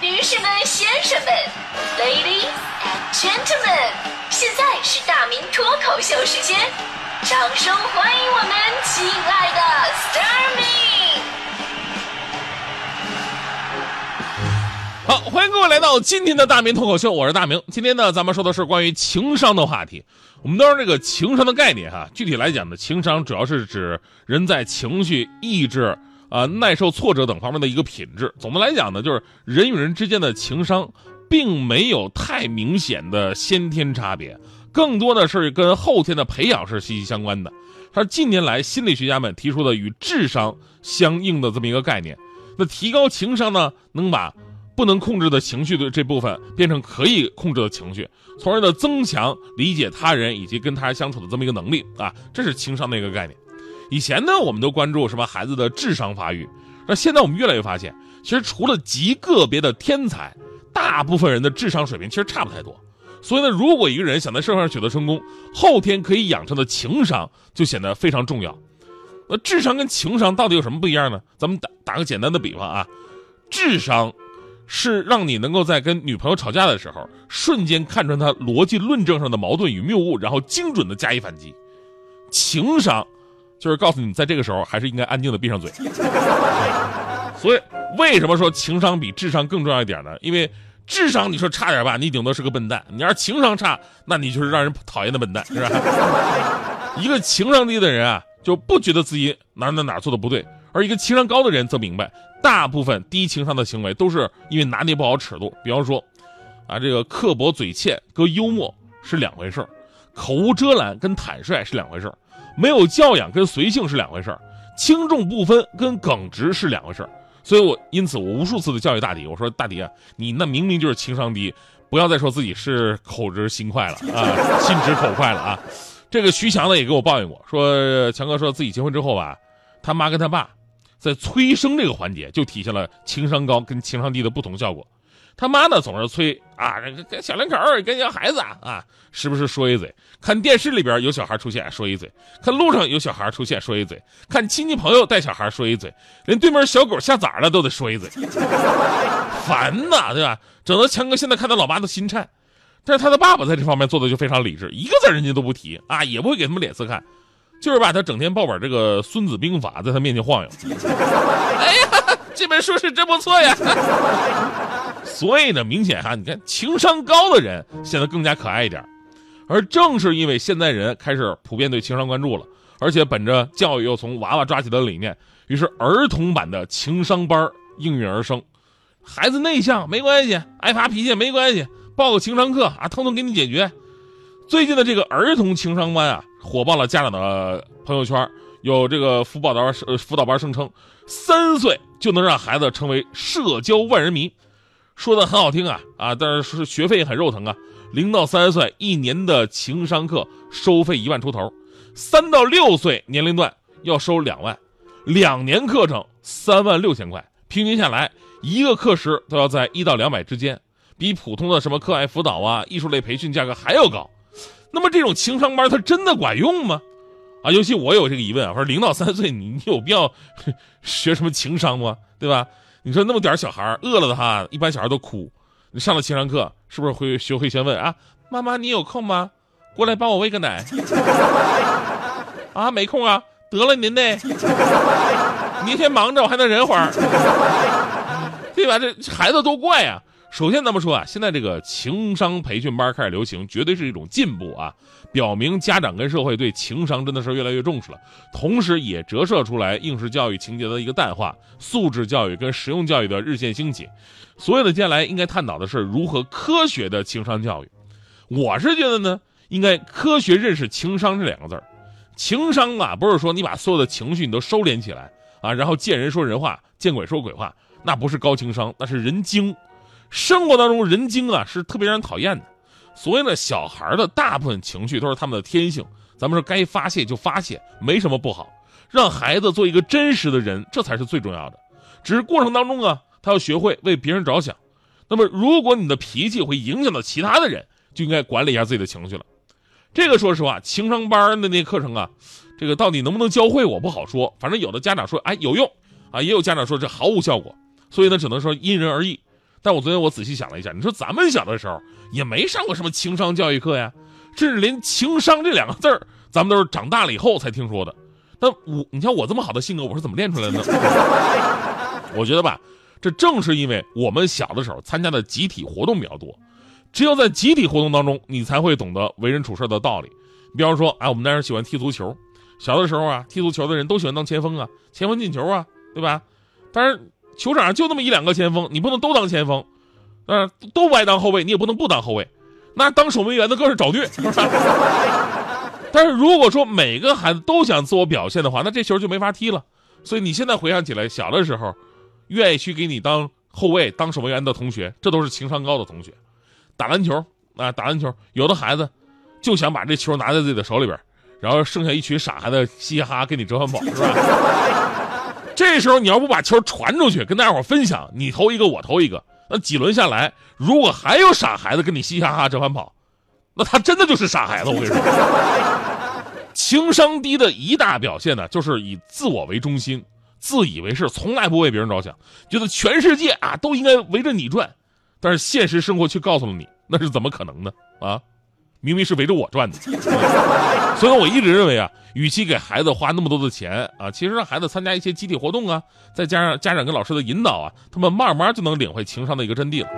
女士们、先生们，Ladies and Gentlemen，现在是大明脱口秀时间，掌声欢迎我们亲爱的 s t a r m y 好，欢迎各位来到今天的大明脱口秀，我是大明。今天呢，咱们说的是关于情商的话题。我们都是这个情商的概念哈，具体来讲呢，情商主要是指人在情绪、意志。啊，耐受挫折等方面的一个品质。总的来讲呢，就是人与人之间的情商，并没有太明显的先天差别，更多的是跟后天的培养是息息相关的。它是近年来心理学家们提出的与智商相应的这么一个概念。那提高情商呢，能把不能控制的情绪的这部分变成可以控制的情绪，从而呢增强理解他人以及跟他人相处的这么一个能力啊，这是情商的一个概念。以前呢，我们都关注什么孩子的智商发育，那现在我们越来越发现，其实除了极个别的天才，大部分人的智商水平其实差不太多。所以呢，如果一个人想在社会上取得成功，后天可以养成的情商就显得非常重要。那智商跟情商到底有什么不一样呢？咱们打打个简单的比方啊，智商是让你能够在跟女朋友吵架的时候，瞬间看穿她逻辑论证上的矛盾与谬误，然后精准的加以反击。情商。就是告诉你，在这个时候还是应该安静的闭上嘴。所以，为什么说情商比智商更重要一点呢？因为智商你说差点吧，你顶多是个笨蛋；你要是情商差，那你就是让人讨厌的笨蛋，是吧？一个情商低的人啊，就不觉得自己哪哪哪做的不对；而一个情商高的人则明白，大部分低情商的行为都是因为拿捏不好尺度。比方说，啊，这个刻薄嘴欠跟幽默是两回事口无遮拦跟坦率是两回事没有教养跟随性是两回事儿，轻重不分跟耿直是两回事儿，所以我因此我无数次的教育大迪，我说大迪啊，你那明明就是情商低，不要再说自己是口直心快了啊，心直口快了啊。这个徐强呢也给我抱怨过，说强哥说自己结婚之后吧，他妈跟他爸在催生这个环节就体现了情商高跟情商低的不同效果。他妈呢总是催啊，这个小两口跟小孩子啊，时不时说一嘴。看电视里边有小孩出现，说一嘴；看路上有小孩出现，说一嘴；看亲戚朋友带小孩，说一嘴；连对面小狗下崽了都得说一嘴，烦呐，对吧？整得强哥现在看到老妈都心颤。但是他的爸爸在这方面做的就非常理智，一个字人家都不提啊，也不会给他们脸色看，就是把他整天抱本这个《孙子兵法》在他面前晃悠。哎呀，这本书是真不错呀。所以呢，明显哈，你看情商高的人显得更加可爱一点，而正是因为现在人开始普遍对情商关注了，而且本着教育又从娃娃抓起的理念，于是儿童版的情商班应运而生。孩子内向没关系，爱发脾气没关系，报个情商课啊，通通给你解决。最近的这个儿童情商班啊，火爆了家长的朋友圈，有这个辅导班辅导班声称，三岁就能让孩子成为社交万人迷。说的很好听啊啊，但是是学费很肉疼啊。零到三岁一年的情商课收费一万出头，三到六岁年龄段要收两万，两年课程三万六千块，平均下来一个课时都要在一到两百之间，比普通的什么课外辅导啊、艺术类培训价格还要高。那么这种情商班它真的管用吗？啊，尤其我有这个疑问啊，说零到三岁你你有必要学什么情商吗？对吧？你说那么点小孩饿了的话，一般小孩都哭。你上了情商课，是不是会学会先问啊？妈妈，你有空吗？过来帮我喂个奶。啊，没空啊。得了，您呢？您先忙着，我还能忍会儿。对吧？这孩子多怪呀。首先，咱们说啊，现在这个情商培训班开始流行，绝对是一种进步啊，表明家长跟社会对情商真的是越来越重视了。同时，也折射出来应试教育情节的一个淡化，素质教育跟实用教育的日渐兴起。所有的，接下来应该探讨的是如何科学的情商教育。我是觉得呢，应该科学认识情商这两个字儿。情商啊，不是说你把所有的情绪你都收敛起来啊，然后见人说人话，见鬼说鬼话，那不是高情商，那是人精。生活当中人精啊是特别让人讨厌的，所以呢，小孩的大部分情绪都是他们的天性。咱们说该发泄就发泄，没什么不好。让孩子做一个真实的人，这才是最重要的。只是过程当中啊，他要学会为别人着想。那么，如果你的脾气会影响到其他的人，就应该管理一下自己的情绪了。这个说实话，情商班的那课程啊，这个到底能不能教会我不好说。反正有的家长说哎有用啊，也有家长说这毫无效果。所以呢，只能说因人而异。但我昨天我仔细想了一下，你说咱们小的时候也没上过什么情商教育课呀，甚至连情商这两个字儿，咱们都是长大了以后才听说的。那我，你像我这么好的性格，我是怎么练出来的呢？我觉得吧，这正是因为我们小的时候参加的集体活动比较多，只有在集体活动当中，你才会懂得为人处事的道理。比方说，哎，我们那人喜欢踢足球，小的时候啊，踢足球的人都喜欢当前锋啊，前锋进球啊，对吧？但是球场上就那么一两个前锋，你不能都当前锋，嗯，都不爱当后卫，你也不能不当后卫，那当守门员的更是找虐。但是如果说每个孩子都想自我表现的话，那这球就没法踢了。所以你现在回想起来，小的时候，愿意去给你当后卫、当守门员的同学，这都是情商高的同学。打篮球啊，打篮球，有的孩子就想把这球拿在自己的手里边，然后剩下一群傻孩子嘻嘻哈哈给你折返跑，是吧？这时候你要不把球传出去，跟大家伙分享，你投一个，我投一个，那几轮下来，如果还有傻孩子跟你嘻嘻哈哈折返跑。那他真的就是傻孩子，我跟你说，情商低的一大表现呢，就是以自我为中心，自以为是，从来不为别人着想，觉得全世界啊都应该围着你转，但是现实生活却告诉了你，那是怎么可能呢？啊？明明是围着我转的，所以我一直认为啊，与其给孩子花那么多的钱啊，其实让孩子参加一些集体活动啊，再加上家长跟老师的引导啊，他们慢慢就能领会情商的一个真谛了。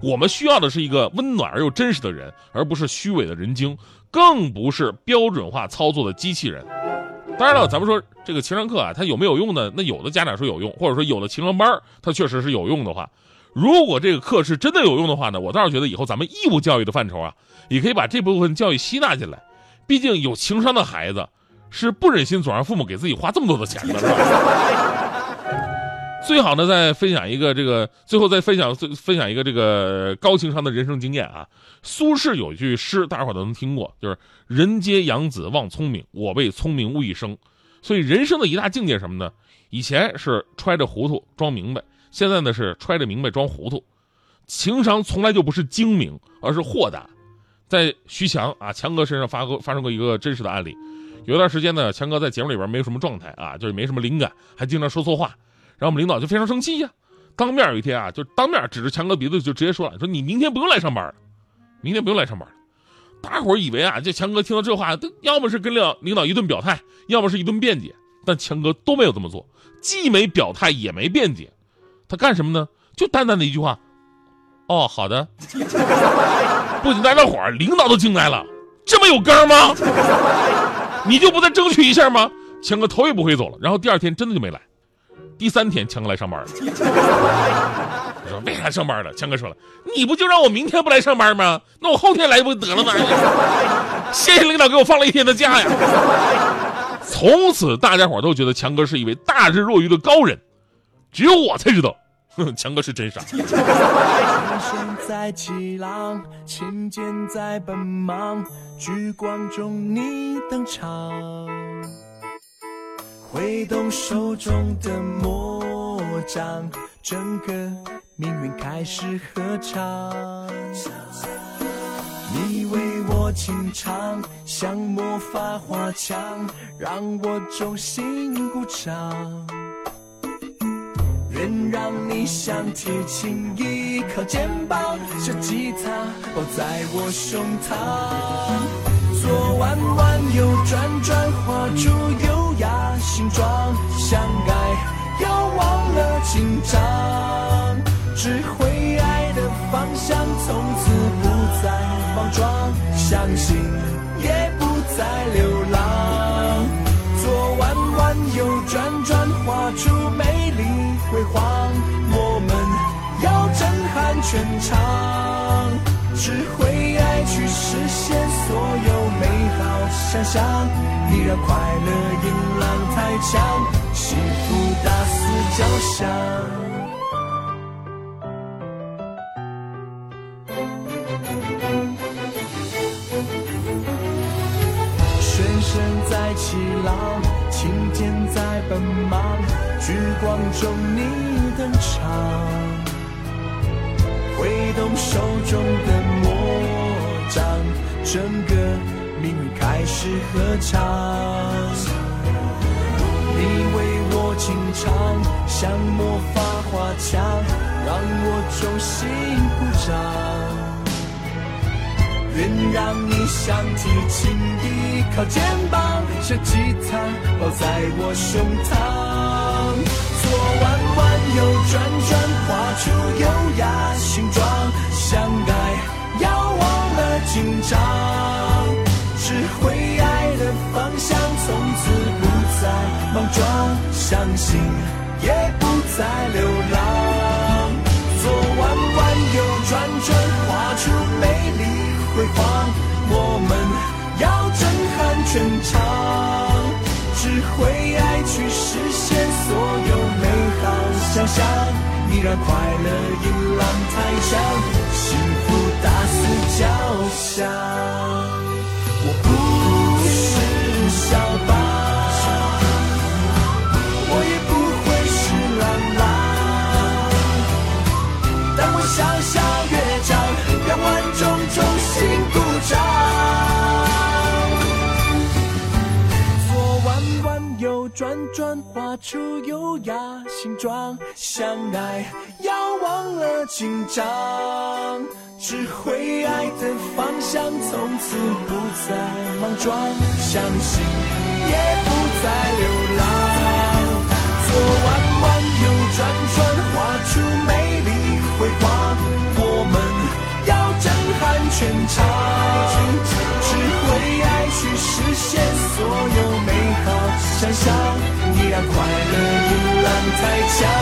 我们需要的是一个温暖而又真实的人，而不是虚伪的人精，更不是标准化操作的机器人。当然了，咱们说这个情商课啊，它有没有用呢？那有的家长说有用，或者说有的情商班它确实是有用的话。如果这个课是真的有用的话呢，我倒是觉得以后咱们义务教育的范畴啊，也可以把这部分教育吸纳进来。毕竟有情商的孩子是不忍心总让父母给自己花这么多的钱的，是吧？最好呢，再分享一个这个，最后再分享分享一个这个高情商的人生经验啊。苏轼有一句诗，大家伙都能听过，就是“人皆养子望聪明，我辈聪明误一生”。所以人生的一大境界什么呢？以前是揣着糊涂装明白。现在呢是揣着明白装糊涂，情商从来就不是精明，而是豁达。在徐强啊强哥身上发过发生过一个真实的案例。有一段时间呢，强哥在节目里边没有什么状态啊，就是没什么灵感，还经常说错话，然后我们领导就非常生气呀，当面有一天啊，就当面指着强哥鼻子就直接说了，说你明天不用来上班了，明天不用来上班了。大伙儿以为啊，这强哥听到这话，要么是跟领导领导一顿表态，要么是一顿辩解，但强哥都没有这么做，既没表态也没辩解。他干什么呢？就淡淡的一句话：“哦，好的。”不仅大家伙儿，领导都惊呆了，这么有刚吗？你就不再争取一下吗？强哥头也不回走了。然后第二天真的就没来。第三天强哥来上班了。我说为啥上班了？强哥说了：“你不就让我明天不来上班吗？那我后天来不就得了吗？”谢谢领导给我放了一天的假呀。从此大家伙都觉得强哥是一位大智若愚的高人。只有我才知道，强哥是真傻。琴弦在起浪，琴键在奔忙，聚光中你登场，挥动手中的魔杖，整个命运开始合唱。你为我轻唱，像魔法花枪，让我衷心鼓掌。愿让你像铁琴依靠肩膀，像吉他抱在我胸膛。左弯弯，右转转，画出优雅形状。相爱要忘了紧张，只会爱的方向，从此不再莽撞，相信也不再流撼全场，只会爱去实现所有美好想象，你让快乐音浪太强，幸福大肆交响。旋声在起浪，琴键在奔忙。聚光中你登场，手中的魔杖，整个命运开始合唱。你为我轻唱，像魔法花枪，让我衷心鼓掌。愿让你想提琴依靠肩膀，像吉他抱在我胸膛，左弯弯右转转，画出优雅形状，相爱要忘了紧张，只会爱的方向，从此不再莽撞，相信也不再流浪，左弯弯右转转，画出美丽。辉煌，我们要震撼全场，只会爱去实现所有美好想象，你让快乐迎浪太响，幸福大肆交响。我不是小宝，画出优雅形状，相爱要忘了紧张，只会爱的方向，从此不再莽撞，相信也不再流浪。左弯弯，右转转，画出美丽辉煌，我们要震撼全场，只在家，